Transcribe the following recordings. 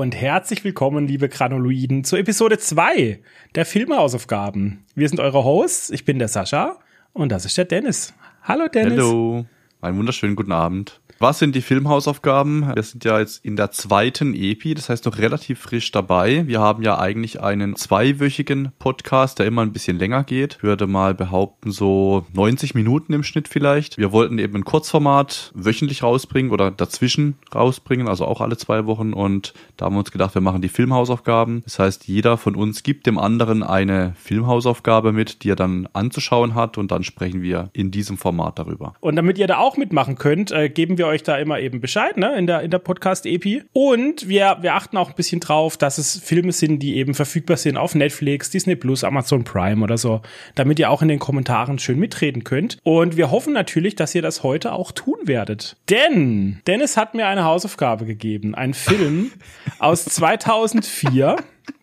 Und herzlich willkommen, liebe Granuloiden, zur Episode 2 der Filmhausaufgaben. Wir sind eure Hosts, ich bin der Sascha und das ist der Dennis. Hallo Dennis. Hallo, einen wunderschönen guten Abend. Was sind die Filmhausaufgaben? Wir sind ja jetzt in der zweiten Epi, das heißt noch relativ frisch dabei. Wir haben ja eigentlich einen zweiwöchigen Podcast, der immer ein bisschen länger geht. Ich würde mal behaupten, so 90 Minuten im Schnitt vielleicht. Wir wollten eben ein Kurzformat wöchentlich rausbringen oder dazwischen rausbringen, also auch alle zwei Wochen. Und da haben wir uns gedacht, wir machen die Filmhausaufgaben. Das heißt, jeder von uns gibt dem anderen eine Filmhausaufgabe mit, die er dann anzuschauen hat und dann sprechen wir in diesem Format darüber. Und damit ihr da auch mitmachen könnt, äh, geben wir euch da immer eben Bescheid, ne, in der, in der Podcast-Epi. Und wir, wir achten auch ein bisschen drauf, dass es Filme sind, die eben verfügbar sind auf Netflix, Disney Plus, Amazon Prime oder so, damit ihr auch in den Kommentaren schön mitreden könnt. Und wir hoffen natürlich, dass ihr das heute auch tun werdet. Denn Dennis hat mir eine Hausaufgabe gegeben, einen Film aus 2004.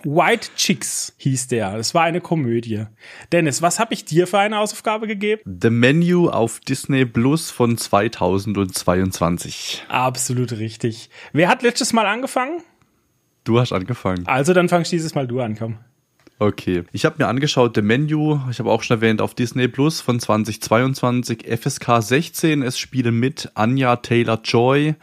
White Chicks hieß der. Das war eine Komödie. Dennis, was habe ich dir für eine Hausaufgabe gegeben? The Menu auf Disney Plus von 2022. Absolut richtig. Wer hat letztes Mal angefangen? Du hast angefangen. Also dann fangst dieses Mal du an, komm. Okay. Ich habe mir angeschaut, The Menu, ich habe auch schon erwähnt, auf Disney Plus von 2022, FSK 16. Es spielen mit Anja Taylor-Joy,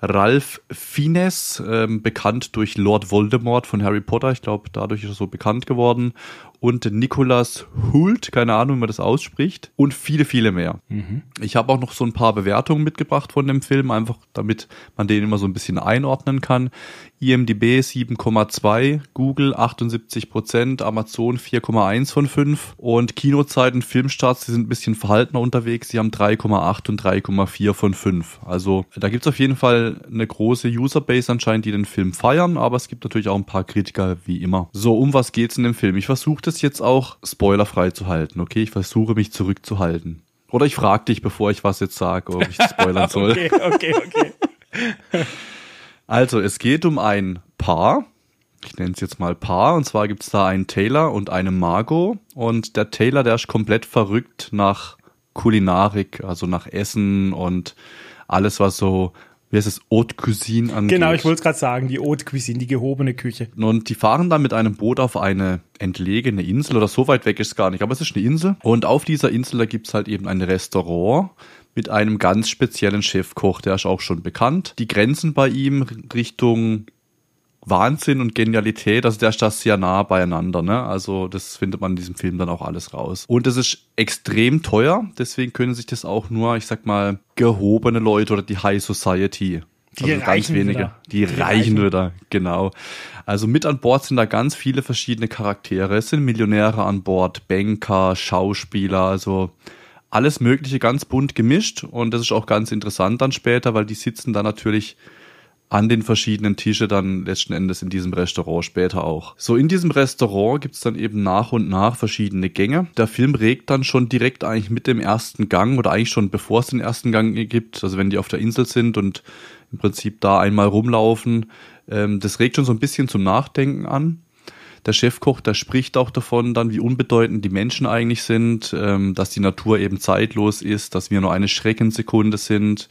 Ralph Fiennes, ähm, bekannt durch Lord Voldemort von Harry Potter, ich glaube, dadurch ist er so bekannt geworden, und Nicholas Hult, keine Ahnung, wie man das ausspricht, und viele, viele mehr. Mhm. Ich habe auch noch so ein paar Bewertungen mitgebracht von dem Film, einfach damit man den immer so ein bisschen einordnen kann. IMDB 7,2, Google 78% Amazon 4,1 von 5 und Kinozeiten, Filmstarts, die sind ein bisschen verhaltener unterwegs, die haben 3,8 und 3,4 von 5. Also da gibt's auf jeden Fall eine große Userbase anscheinend, die den Film feiern, aber es gibt natürlich auch ein paar Kritiker wie immer. So, um was geht's in dem Film? Ich versuche das jetzt auch spoilerfrei zu halten, okay? Ich versuche mich zurückzuhalten. Oder ich frage dich, bevor ich was jetzt sage, ob ich spoilern soll. okay, okay, okay. Also, es geht um ein Paar. Ich nenne es jetzt mal Paar. Und zwar gibt es da einen Taylor und eine Margot. Und der Taylor, der ist komplett verrückt nach Kulinarik, also nach Essen und alles, was so wie heißt es, Haute Cuisine angeht. Genau, ich wollte es gerade sagen, die Haute Cuisine, die gehobene Küche. Und die fahren dann mit einem Boot auf eine entlegene Insel oder so weit weg ist es gar nicht, aber es ist eine Insel. Und auf dieser Insel, da gibt's halt eben ein Restaurant mit einem ganz speziellen Chefkoch, der ist auch schon bekannt. Die Grenzen bei ihm Richtung Wahnsinn und Genialität, also der ist das sehr nah beieinander, ne? Also das findet man in diesem Film dann auch alles raus. Und das ist extrem teuer, deswegen können sich das auch nur, ich sag mal, gehobene Leute oder die High Society die also ganz wenige. Wieder. Die, die reichen, reichen wieder, genau. Also mit an Bord sind da ganz viele verschiedene Charaktere. Es sind Millionäre an Bord, Banker, Schauspieler, also alles Mögliche ganz bunt gemischt. Und das ist auch ganz interessant dann später, weil die sitzen da natürlich an den verschiedenen Tische dann letzten Endes in diesem Restaurant später auch. So in diesem Restaurant gibt's dann eben nach und nach verschiedene Gänge. Der Film regt dann schon direkt eigentlich mit dem ersten Gang oder eigentlich schon bevor es den ersten Gang gibt, also wenn die auf der Insel sind und im Prinzip da einmal rumlaufen, ähm, das regt schon so ein bisschen zum Nachdenken an. Der Chefkoch, der spricht auch davon dann, wie unbedeutend die Menschen eigentlich sind, ähm, dass die Natur eben zeitlos ist, dass wir nur eine Schreckensekunde sind.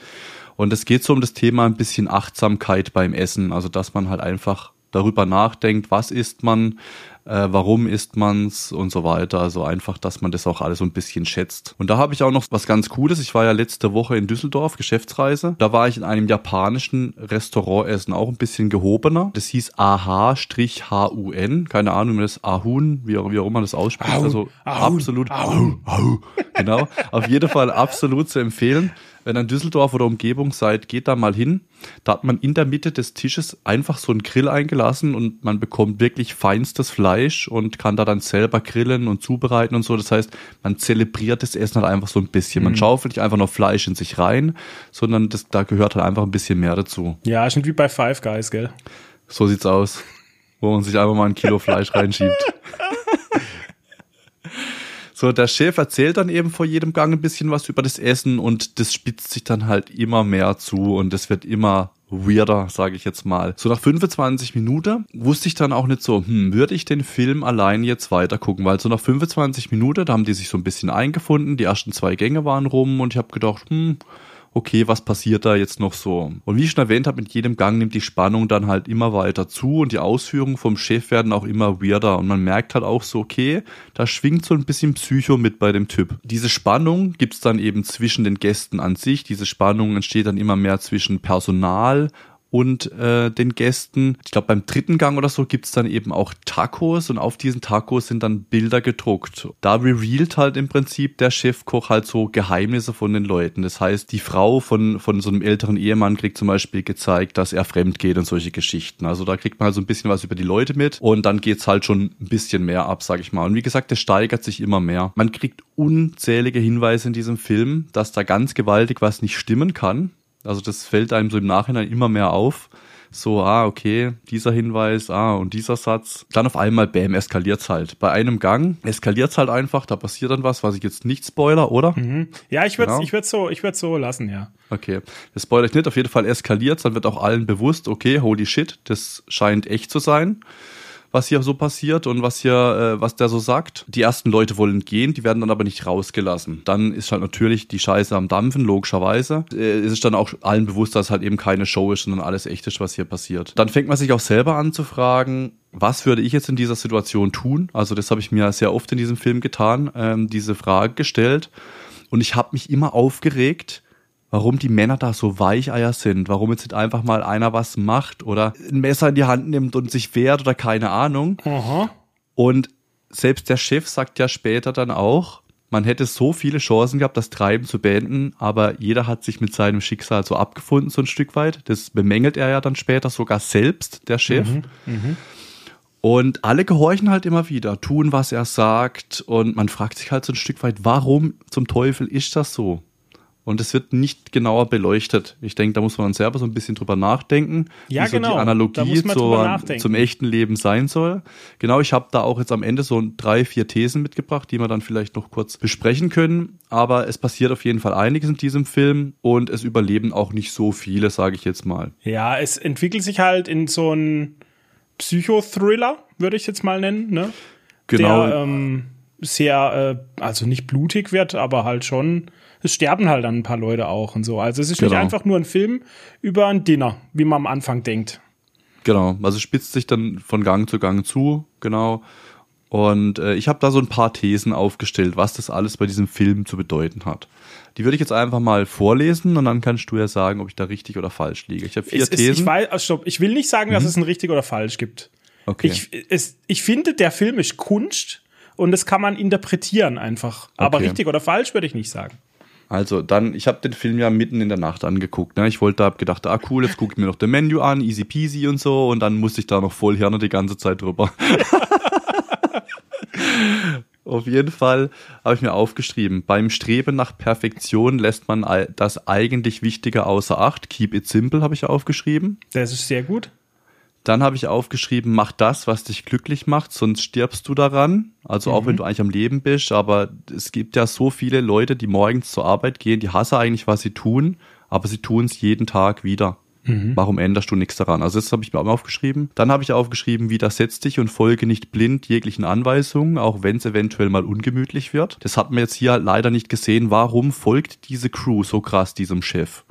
Und es geht so um das Thema ein bisschen Achtsamkeit beim Essen, also dass man halt einfach darüber nachdenkt, was isst man, äh, warum isst man's und so weiter. Also einfach, dass man das auch alles so ein bisschen schätzt. Und da habe ich auch noch was ganz Cooles. Ich war ja letzte Woche in Düsseldorf, Geschäftsreise. Da war ich in einem japanischen Restaurant essen, auch ein bisschen gehobener. Das hieß AH-HUN. Keine Ahnung, wie das Ahun, wie auch, wie auch immer das ausspricht. Ahun, also Ahun, absolut. Ahun, Ahun. Genau. Auf jeden Fall absolut zu empfehlen wenn ihr in Düsseldorf oder Umgebung seid, geht da mal hin. Da hat man in der Mitte des Tisches einfach so einen Grill eingelassen und man bekommt wirklich feinstes Fleisch und kann da dann selber grillen und zubereiten und so. Das heißt, man zelebriert das Essen halt einfach so ein bisschen. Man mhm. schaufelt nicht einfach nur Fleisch in sich rein, sondern das, da gehört halt einfach ein bisschen mehr dazu. Ja, ist wie bei Five Guys, gell? So sieht's aus. Wo man sich einfach mal ein Kilo Fleisch reinschiebt. So, der Chef erzählt dann eben vor jedem Gang ein bisschen was über das Essen und das spitzt sich dann halt immer mehr zu und es wird immer weirder, sage ich jetzt mal. So nach 25 Minuten wusste ich dann auch nicht so, hm, würde ich den Film allein jetzt weiter gucken, weil so nach 25 Minuten, da haben die sich so ein bisschen eingefunden, die ersten zwei Gänge waren rum und ich habe gedacht, hm, okay, was passiert da jetzt noch so? Und wie ich schon erwähnt habe, mit jedem Gang nimmt die Spannung dann halt immer weiter zu und die Ausführungen vom Chef werden auch immer weirder und man merkt halt auch so, okay, da schwingt so ein bisschen Psycho mit bei dem Typ. Diese Spannung gibt's dann eben zwischen den Gästen an sich, diese Spannung entsteht dann immer mehr zwischen Personal und äh, den Gästen. Ich glaube, beim dritten Gang oder so gibt's dann eben auch Tacos und auf diesen Tacos sind dann Bilder gedruckt. Da revealed halt im Prinzip der Chefkoch halt so Geheimnisse von den Leuten. Das heißt, die Frau von, von so einem älteren Ehemann kriegt zum Beispiel gezeigt, dass er fremd geht und solche Geschichten. Also da kriegt man halt so ein bisschen was über die Leute mit und dann geht's halt schon ein bisschen mehr ab, sag ich mal. Und wie gesagt, das steigert sich immer mehr. Man kriegt unzählige Hinweise in diesem Film, dass da ganz gewaltig was nicht stimmen kann. Also das fällt einem so im Nachhinein immer mehr auf. So, ah, okay, dieser Hinweis, ah, und dieser Satz. Dann auf einmal, bam, eskaliert's halt. Bei einem Gang eskaliert's halt einfach, da passiert dann was, was ich jetzt nicht spoiler, oder? Mhm. Ja, ich würde genau. ich so, ich so lassen, ja. Okay, das spoiler ich nicht, auf jeden Fall eskaliert's, dann wird auch allen bewusst, okay, holy shit, das scheint echt zu sein was hier so passiert und was hier, äh, was der so sagt. Die ersten Leute wollen gehen, die werden dann aber nicht rausgelassen. Dann ist halt natürlich die Scheiße am Dampfen, logischerweise. Äh, es ist dann auch allen bewusst, dass halt eben keine Show ist, sondern alles echt ist, was hier passiert. Dann fängt man sich auch selber an zu fragen, was würde ich jetzt in dieser Situation tun? Also das habe ich mir sehr oft in diesem Film getan, ähm, diese Frage gestellt. Und ich habe mich immer aufgeregt, warum die Männer da so Weicheier sind, warum jetzt nicht einfach mal einer was macht oder ein Messer in die Hand nimmt und sich wehrt oder keine Ahnung. Aha. Und selbst der Chef sagt ja später dann auch, man hätte so viele Chancen gehabt, das Treiben zu beenden, aber jeder hat sich mit seinem Schicksal so abgefunden, so ein Stück weit. Das bemängelt er ja dann später sogar selbst, der Chef. Mhm, mh. Und alle gehorchen halt immer wieder, tun, was er sagt. Und man fragt sich halt so ein Stück weit, warum zum Teufel ist das so? Und es wird nicht genauer beleuchtet. Ich denke, da muss man selber so ein bisschen drüber nachdenken, ja, wie so genau. die Analogie zur, zum echten Leben sein soll. Genau, ich habe da auch jetzt am Ende so drei, vier Thesen mitgebracht, die wir dann vielleicht noch kurz besprechen können. Aber es passiert auf jeden Fall einiges in diesem Film und es überleben auch nicht so viele, sage ich jetzt mal. Ja, es entwickelt sich halt in so einen Psychothriller, würde ich jetzt mal nennen, ne? Genau. Der ähm, sehr, äh, also nicht blutig wird, aber halt schon es sterben halt dann ein paar Leute auch und so. Also es ist genau. nicht einfach nur ein Film über ein Dinner, wie man am Anfang denkt. Genau, also spitzt sich dann von Gang zu Gang zu, genau. Und äh, ich habe da so ein paar Thesen aufgestellt, was das alles bei diesem Film zu bedeuten hat. Die würde ich jetzt einfach mal vorlesen und dann kannst du ja sagen, ob ich da richtig oder falsch liege. Ich habe vier es, Thesen. ich, weiß, also stopp, ich will nicht sagen, mhm. dass es ein richtig oder falsch gibt. Okay. Ich, es, ich finde, der Film ist Kunst und das kann man interpretieren einfach. Aber okay. richtig oder falsch würde ich nicht sagen. Also dann, ich habe den Film ja mitten in der Nacht angeguckt. Ne? Ich wollte, hab gedacht, ah cool, jetzt gucke ich mir noch das Menü an, easy peasy und so. Und dann musste ich da noch voll Hirne die ganze Zeit drüber. Auf jeden Fall habe ich mir aufgeschrieben, beim Streben nach Perfektion lässt man das eigentlich Wichtige außer Acht. Keep it simple habe ich aufgeschrieben. Das ist sehr gut. Dann habe ich aufgeschrieben, mach das, was dich glücklich macht, sonst stirbst du daran. Also mhm. auch wenn mhm. du eigentlich am Leben bist, aber es gibt ja so viele Leute, die morgens zur Arbeit gehen, die hassen eigentlich, was sie tun, aber sie tun es jeden Tag wieder. Mhm. Warum änderst du nichts daran? Also das habe ich mir auch aufgeschrieben. Dann habe ich aufgeschrieben, widersetz dich und folge nicht blind jeglichen Anweisungen, auch wenn es eventuell mal ungemütlich wird. Das hat man jetzt hier leider nicht gesehen. Warum folgt diese Crew so krass diesem Chef?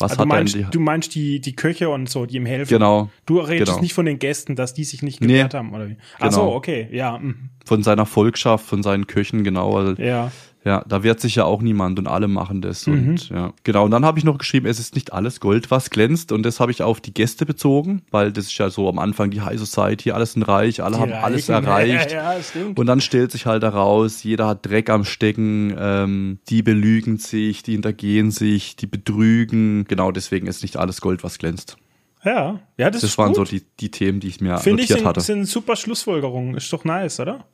Was also hat du meinst, die, du meinst die, die Köche und so, die ihm helfen? Genau. Du redest genau. nicht von den Gästen, dass die sich nicht gewehrt nee, haben, oder wie? Ach genau. so, okay, ja. Mhm. Von seiner Volkschaft, von seinen Köchen, genau. Also, ja. Ja, da wehrt sich ja auch niemand und alle machen das. Mhm. Und ja, genau. Und dann habe ich noch geschrieben, es ist nicht alles Gold, was glänzt. Und das habe ich auf die Gäste bezogen, weil das ist ja so am Anfang die High Society, alles sind reich, alle die haben Reichen. alles erreicht. Ja, ja, stimmt. Und dann stellt sich halt heraus, jeder hat Dreck am Stecken, ähm, die belügen sich, die hintergehen sich, die betrügen. Genau deswegen ist nicht alles Gold, was glänzt. Ja, ja, das, das waren gut. so die, die Themen, die ich mir Find notiert ich, sind, hatte. Das sind super Schlussfolgerungen. Ist doch nice, oder?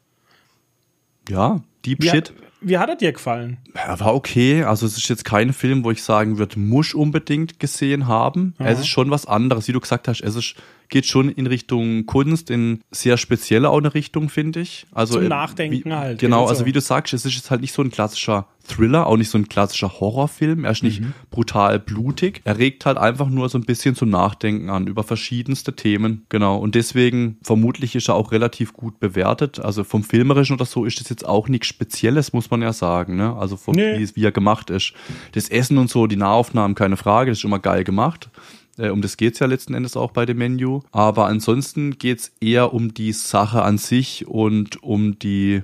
Ja, Deep wie Shit. Wie hat er dir gefallen? Ja, war okay. Also es ist jetzt kein Film, wo ich sagen würde, muss unbedingt gesehen haben. Aha. Es ist schon was anderes, wie du gesagt hast. Es ist, geht schon in Richtung Kunst, in sehr spezielle auch eine Richtung, finde ich. Also Zum Nachdenken wie, halt. Genau, also wie du sagst, es ist jetzt halt nicht so ein klassischer Thriller, auch nicht so ein klassischer Horrorfilm. Er ist nicht mhm. brutal blutig. Er regt halt einfach nur so ein bisschen zum Nachdenken an über verschiedenste Themen. Genau. Und deswegen vermutlich ist er auch relativ gut bewertet. Also vom Filmerischen oder so ist das jetzt auch nichts Spezielles, muss man ja sagen. Ne? Also vom, nee. wie, wie er gemacht ist. Das Essen und so, die Nahaufnahmen, keine Frage, das ist immer geil gemacht. Äh, um das geht's ja letzten Endes auch bei dem Menü. Aber ansonsten geht's eher um die Sache an sich und um die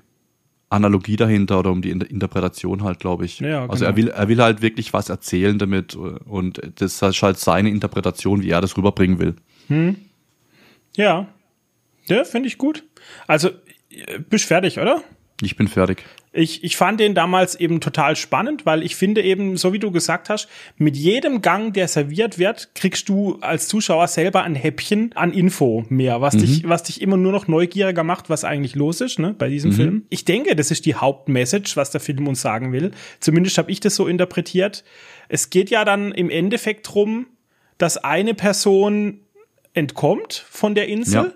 Analogie dahinter oder um die Interpretation halt, glaube ich. Ja, genau. Also er genau. will, er will halt wirklich was erzählen damit und das ist halt seine Interpretation, wie er das rüberbringen will. Hm. Ja. Ja, finde ich gut. Also, äh, bist fertig, oder? Ich bin fertig. Ich, ich fand den damals eben total spannend, weil ich finde eben, so wie du gesagt hast, mit jedem Gang, der serviert wird, kriegst du als Zuschauer selber ein Häppchen an Info mehr, was mhm. dich, was dich immer nur noch neugieriger macht, was eigentlich los ist, ne, bei diesem mhm. Film. Ich denke, das ist die Hauptmessage, was der Film uns sagen will. Zumindest habe ich das so interpretiert. Es geht ja dann im Endeffekt drum, dass eine Person entkommt von der Insel. Ja.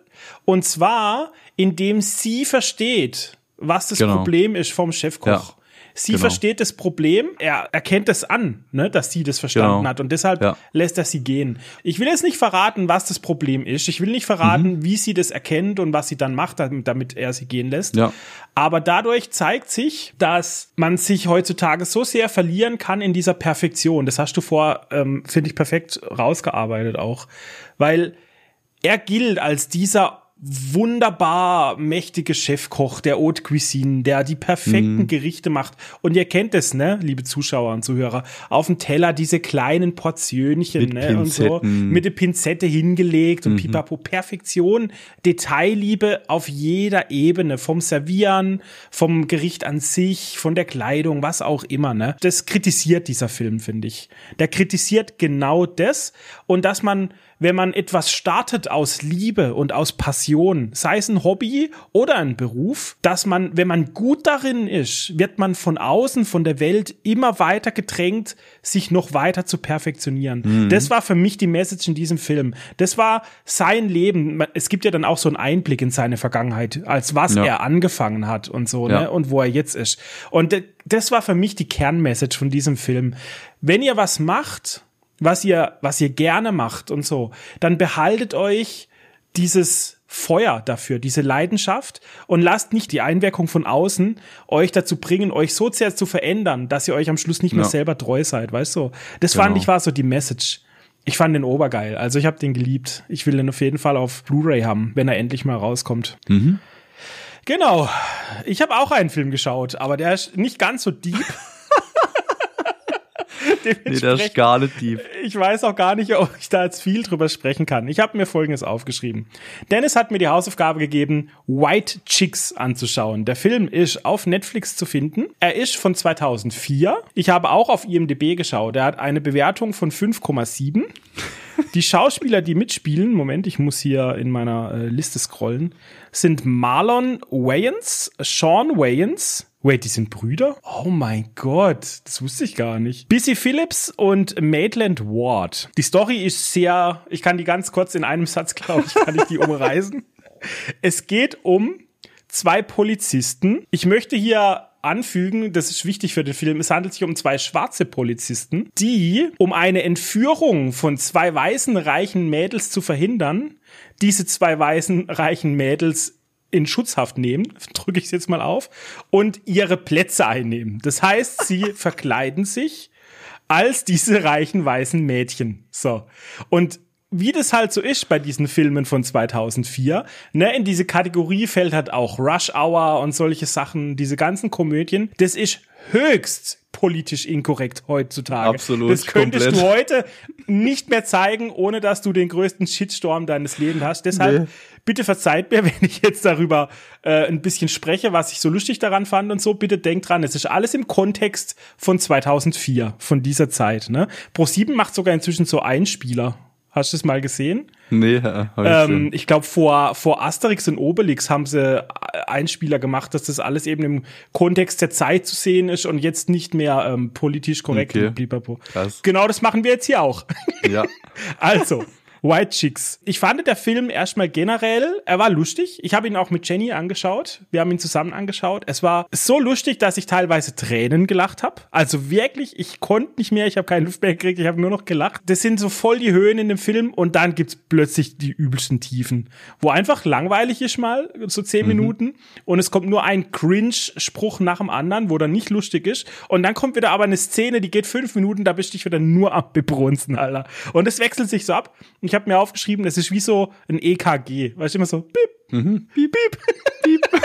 Und zwar, indem sie versteht, was das genau. Problem ist vom Chefkoch. Ja. Sie genau. versteht das Problem, er erkennt es an, ne, dass sie das verstanden genau. hat und deshalb ja. lässt er sie gehen. Ich will jetzt nicht verraten, was das Problem ist. Ich will nicht verraten, mhm. wie sie das erkennt und was sie dann macht, damit er sie gehen lässt. Ja. Aber dadurch zeigt sich, dass man sich heutzutage so sehr verlieren kann in dieser Perfektion. Das hast du vor, ähm, finde ich, perfekt rausgearbeitet auch. Weil er gilt als dieser wunderbar mächtige Chefkoch der Haute Cuisine, der die perfekten mm. Gerichte macht. Und ihr kennt es, ne, liebe Zuschauer und Zuhörer, auf dem Teller diese kleinen Portionchen, mit ne, und so, mit der Pinzette hingelegt und mhm. pipapo. Perfektion, Detailliebe auf jeder Ebene, vom Servieren, vom Gericht an sich, von der Kleidung, was auch immer, ne. Das kritisiert dieser Film, finde ich. Der kritisiert genau das und dass man wenn man etwas startet aus Liebe und aus Passion, sei es ein Hobby oder ein Beruf, dass man, wenn man gut darin ist, wird man von außen, von der Welt immer weiter gedrängt, sich noch weiter zu perfektionieren. Mhm. Das war für mich die Message in diesem Film. Das war sein Leben. Es gibt ja dann auch so einen Einblick in seine Vergangenheit, als was ja. er angefangen hat und so, ja. ne, und wo er jetzt ist. Und das war für mich die Kernmessage von diesem Film. Wenn ihr was macht, was ihr, was ihr gerne macht und so, dann behaltet euch dieses Feuer dafür, diese Leidenschaft und lasst nicht die Einwirkung von außen euch dazu bringen, euch so sehr zu verändern, dass ihr euch am Schluss nicht mehr selber treu seid, weißt du? Das genau. fand ich war so die Message. Ich fand den obergeil, also ich habe den geliebt. Ich will den auf jeden Fall auf Blu-ray haben, wenn er endlich mal rauskommt. Mhm. Genau. Ich habe auch einen Film geschaut, aber der ist nicht ganz so deep. nee, der ist gar nicht tief. Ich weiß auch gar nicht, ob ich da jetzt viel drüber sprechen kann. Ich habe mir Folgendes aufgeschrieben. Dennis hat mir die Hausaufgabe gegeben, White Chicks anzuschauen. Der Film ist auf Netflix zu finden. Er ist von 2004. Ich habe auch auf IMDb geschaut. Er hat eine Bewertung von 5,7. Die Schauspieler, die mitspielen, Moment, ich muss hier in meiner äh, Liste scrollen, sind Marlon Wayans, Sean Wayans, Wait, die sind Brüder? Oh mein Gott, das wusste ich gar nicht. Busy Phillips und Maitland Ward. Die Story ist sehr, ich kann die ganz kurz in einem Satz, glaube ich, kann ich die umreißen. Es geht um zwei Polizisten. Ich möchte hier anfügen, das ist wichtig für den Film, es handelt sich um zwei schwarze Polizisten, die, um eine Entführung von zwei weißen reichen Mädels zu verhindern, diese zwei weißen reichen Mädels in Schutzhaft nehmen, drücke ich es jetzt mal auf, und ihre Plätze einnehmen. Das heißt, sie verkleiden sich als diese reichen weißen Mädchen. So. Und wie das halt so ist bei diesen Filmen von 2004, ne, in diese Kategorie fällt halt auch Rush Hour und solche Sachen, diese ganzen Komödien. Das ist höchst politisch inkorrekt heutzutage. Absolut. Das könntest komplett. du heute nicht mehr zeigen, ohne dass du den größten Shitstorm deines Lebens hast. Deshalb nee. bitte verzeiht mir, wenn ich jetzt darüber äh, ein bisschen spreche, was ich so lustig daran fand und so. Bitte denkt dran, es ist alles im Kontext von 2004, von dieser Zeit. Ne? Pro7 macht sogar inzwischen so Einspieler Hast du es mal gesehen? Nee, ja, ähm, ich glaube, vor, vor Asterix und Obelix haben sie Einspieler gemacht, dass das alles eben im Kontext der Zeit zu sehen ist und jetzt nicht mehr ähm, politisch korrekt. Okay. Genau das machen wir jetzt hier auch. Ja. also, White Chicks. Ich fand der Film erstmal generell, er war lustig. Ich habe ihn auch mit Jenny angeschaut. Wir haben ihn zusammen angeschaut. Es war so lustig, dass ich teilweise Tränen gelacht habe. Also wirklich, ich konnte nicht mehr, ich habe keine Luft mehr gekriegt, ich habe nur noch gelacht. Das sind so voll die Höhen in dem Film und dann gibt's plötzlich die übelsten Tiefen, wo einfach langweilig ist mal, so zehn mhm. Minuten und es kommt nur ein Cringe-Spruch nach dem anderen, wo dann nicht lustig ist und dann kommt wieder aber eine Szene, die geht fünf Minuten, da bist du dich wieder nur am Bebrunzen, Alter. Und es wechselt sich so ab. Ich habe mir aufgeschrieben, es ist wie so ein EKG, weißt du, immer so, piep, mhm. piep, piep, piep.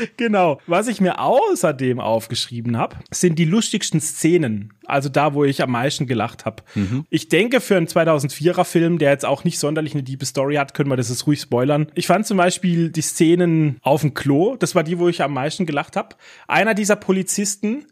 genau. Was ich mir außerdem aufgeschrieben habe, sind die lustigsten Szenen. Also da, wo ich am meisten gelacht habe. Mhm. Ich denke, für einen 2004er Film, der jetzt auch nicht sonderlich eine diebe Story hat, können wir das jetzt ruhig spoilern. Ich fand zum Beispiel die Szenen auf dem Klo. Das war die, wo ich am meisten gelacht habe. Einer dieser Polizisten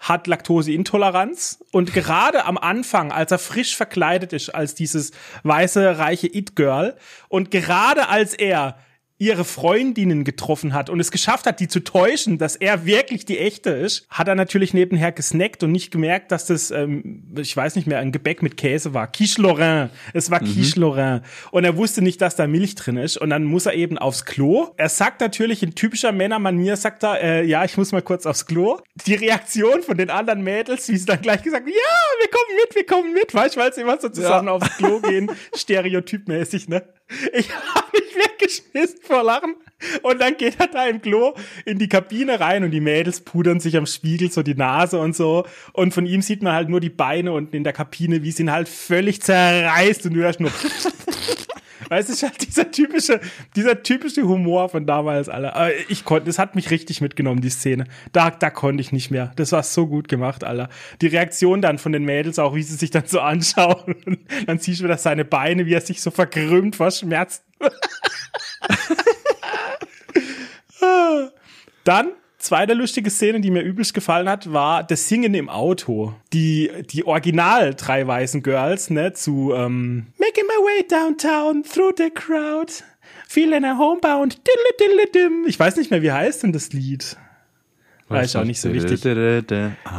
hat Laktoseintoleranz und gerade am Anfang, als er frisch verkleidet ist als dieses weiße reiche It Girl und gerade als er ihre Freundinnen getroffen hat und es geschafft hat, die zu täuschen, dass er wirklich die echte ist, hat er natürlich nebenher gesnackt und nicht gemerkt, dass das, ähm, ich weiß nicht mehr, ein Gebäck mit Käse war. Quiche Lorrain. Es war mhm. Quiche Lorrain. Und er wusste nicht, dass da Milch drin ist. Und dann muss er eben aufs Klo. Er sagt natürlich in typischer Männermanier, sagt er, äh, ja, ich muss mal kurz aufs Klo. Die Reaktion von den anderen Mädels, wie sie dann gleich gesagt, ja, wir kommen mit, wir kommen mit, weißt du, weil sie immer so zusammen ja. aufs Klo gehen, stereotypmäßig, ne? Ich habe mich weggeschmissen vor Lachen. Und dann geht er da im Klo in die Kabine rein und die Mädels pudern sich am Spiegel so die Nase und so. Und von ihm sieht man halt nur die Beine unten in der Kabine, wie sie ihn halt völlig zerreißt und du hörst nur. Weißt du, halt dieser typische, dieser typische Humor von damals, Alter. Ich konnte, das hat mich richtig mitgenommen, die Szene. Da, da konnte ich nicht mehr. Das war so gut gemacht, Alter. Die Reaktion dann von den Mädels auch, wie sie sich dann so anschauen. dann siehst du wieder seine Beine, wie er sich so verkrümmt vor Schmerzen. Dann Zweite lustige Szene, die mir übelst gefallen hat, war das Singen im Auto. Die, die original drei weißen Girls, ne, zu ähm, Making my way downtown through the crowd, feeling a homebound, Ich weiß nicht mehr, wie heißt denn das Lied? War ich auch nicht so wichtig.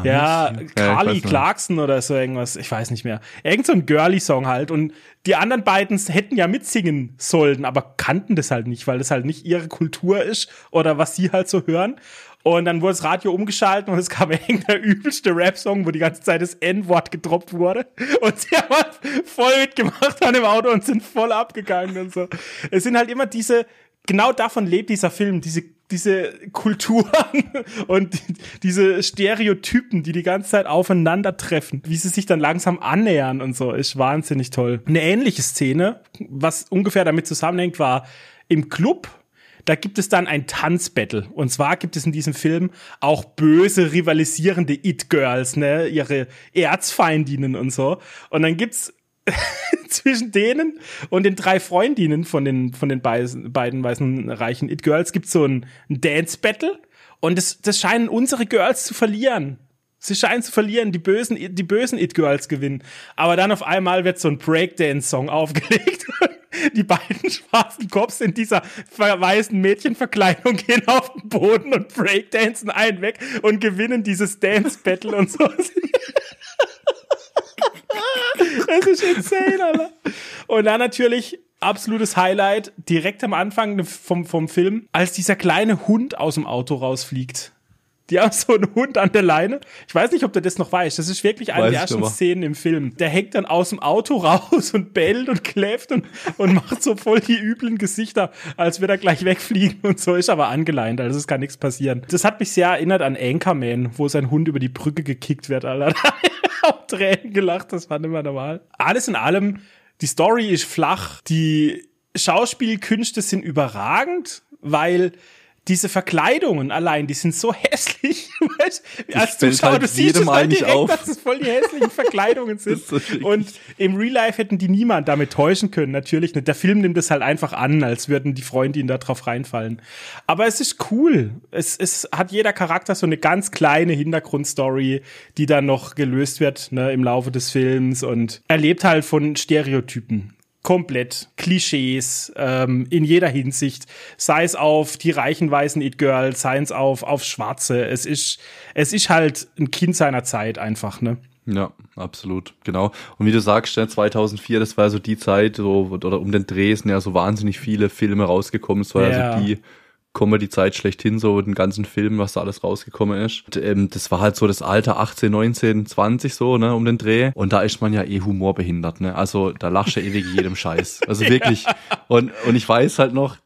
Ja, Carly Clarkson oder so irgendwas. Ich weiß nicht mehr. Irgend so ein Girly-Song halt. Und die anderen beiden hätten ja mitsingen sollen, aber kannten das halt nicht, weil das halt nicht ihre Kultur ist oder was sie halt so hören. Und dann wurde das Radio umgeschaltet und es kam irgendein übelste Rap-Song, wo die ganze Zeit das N-Wort gedroppt wurde. Und sie haben halt voll mitgemacht an dem Auto und sind voll abgegangen und so. Es sind halt immer diese, genau davon lebt dieser Film, diese, diese Kulturen und diese Stereotypen, die die ganze Zeit aufeinandertreffen, wie sie sich dann langsam annähern und so, ist wahnsinnig toll. Eine ähnliche Szene, was ungefähr damit zusammenhängt, war im Club da gibt es dann ein Tanzbattle. Und zwar gibt es in diesem Film auch böse, rivalisierende It-Girls, ne, ihre Erzfeindinnen und so. Und dann gibt's zwischen denen und den drei Freundinnen von den, von den beiden, beiden weißen reichen It-Girls gibt's so ein, ein Dance-Battle. Und das, das scheinen unsere Girls zu verlieren. Sie scheinen zu verlieren, die bösen, die bösen It-Girls gewinnen. Aber dann auf einmal wird so ein Breakdance-Song aufgelegt die beiden schwarzen Cops in dieser weißen Mädchenverkleidung gehen auf den Boden und breakdancen einen weg und gewinnen dieses Dance-Battle und so. Das ist insane, Alter. Und dann natürlich absolutes Highlight direkt am Anfang vom, vom Film, als dieser kleine Hund aus dem Auto rausfliegt. Die haben so einen Hund an der Leine. Ich weiß nicht, ob du das noch weißt. Das ist wirklich eine weiß der ersten Szenen im Film. Der hängt dann aus dem Auto raus und bellt und kläfft und, und macht so voll die üblen Gesichter, als würde er gleich wegfliegen und so ist aber angeleint. Also es kann nichts passieren. Das hat mich sehr erinnert an Anchorman, wo sein Hund über die Brücke gekickt wird, Alter. auch Tränen gelacht, das war nicht mehr normal. Alles in allem, die Story ist flach, die Schauspielkünste sind überragend, weil diese Verkleidungen allein, die sind so hässlich. Weißt? Als Zuschauer, halt du siehst es halt direkt, auf. dass es voll die hässlichen Verkleidungen sind. So und im Real Life hätten die niemand damit täuschen können, natürlich nicht. Der Film nimmt es halt einfach an, als würden die Freunde ihn da drauf reinfallen. Aber es ist cool. Es, es hat jeder Charakter so eine ganz kleine Hintergrundstory, die dann noch gelöst wird ne, im Laufe des Films und erlebt halt von Stereotypen komplett Klischees ähm, in jeder Hinsicht, sei es auf die reichen weißen It Girls, sei es auf auf Schwarze. Es ist es ist halt ein Kind seiner Zeit einfach, ne? Ja, absolut, genau. Und wie du sagst, 2004, das war so die Zeit, so, oder um den Dreh sind ja so wahnsinnig viele Filme rausgekommen. Es war ja, so die Comedy-Zeit schlechthin, so den ganzen Film, was da alles rausgekommen ist. Und, ähm, das war halt so das Alter 18, 19, 20 so, ne, um den Dreh. Und da ist man ja eh humorbehindert, ne. Also da lachst du ewig jedem Scheiß. Also wirklich. Und, und ich weiß halt noch,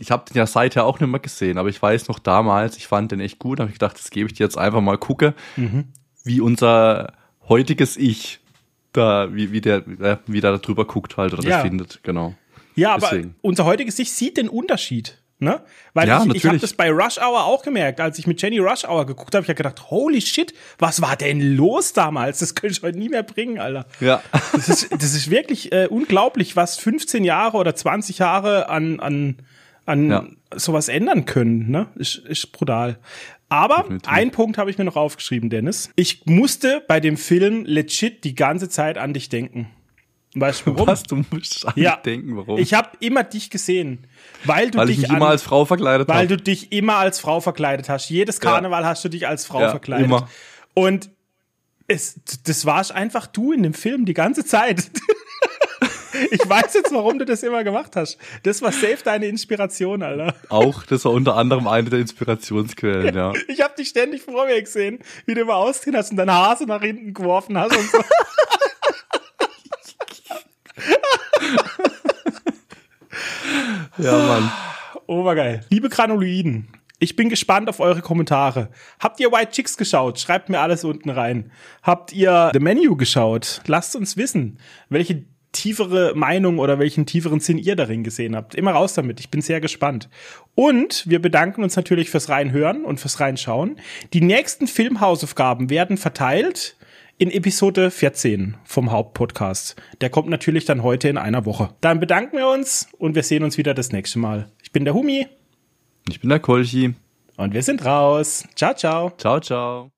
ich habe den ja seither auch nicht mehr gesehen, aber ich weiß noch damals, ich fand den echt gut, habe ich gedacht, das gebe ich dir jetzt einfach mal gucke, mhm. wie unser heutiges Ich da, wie, wie der, wie der darüber guckt halt oder ja. das findet, genau. Ja, Deswegen. aber unser heutiges Ich sieht den Unterschied. Ne? Weil ja, ich, ich habe das bei Rush Hour auch gemerkt. Als ich mit Jenny Rush Hour geguckt habe, ich ja gedacht, holy shit, was war denn los damals? Das könnte ich heute nie mehr bringen, Alter. Ja. Das ist, das ist wirklich äh, unglaublich, was 15 Jahre oder 20 Jahre an, an, an ja. sowas ändern können. Ne? Ist, ist brutal. Aber Definitiv. ein Punkt habe ich mir noch aufgeschrieben, Dennis. Ich musste bei dem Film legit die ganze Zeit an dich denken. Weißt du warum? Was, du musst an ja, denken, warum? Ich habe immer dich gesehen, weil du weil dich ich mich immer als Frau verkleidet Weil hab. du dich immer als Frau verkleidet hast. Jedes Karneval ja. hast du dich als Frau ja, verkleidet. Immer. Und es, das warst einfach du in dem Film die ganze Zeit. ich weiß jetzt, warum du das immer gemacht hast. Das war safe deine Inspiration, Alter. Auch, das war unter anderem eine der Inspirationsquellen, ja. Ich habe dich ständig vor mir gesehen, wie du immer ausgesehen hast und deine Hase nach hinten geworfen hast und so. ja, Mann. Obergeil. Liebe Granuloiden, ich bin gespannt auf eure Kommentare. Habt ihr White Chicks geschaut? Schreibt mir alles unten rein. Habt ihr The Menu geschaut? Lasst uns wissen, welche tiefere Meinung oder welchen tieferen Sinn ihr darin gesehen habt. Immer raus damit. Ich bin sehr gespannt. Und wir bedanken uns natürlich fürs Reinhören und fürs Reinschauen. Die nächsten Filmhausaufgaben werden verteilt in Episode 14 vom Hauptpodcast. Der kommt natürlich dann heute in einer Woche. Dann bedanken wir uns und wir sehen uns wieder das nächste Mal. Ich bin der Humi. Ich bin der Kolchi. Und wir sind raus. Ciao, ciao. Ciao, ciao.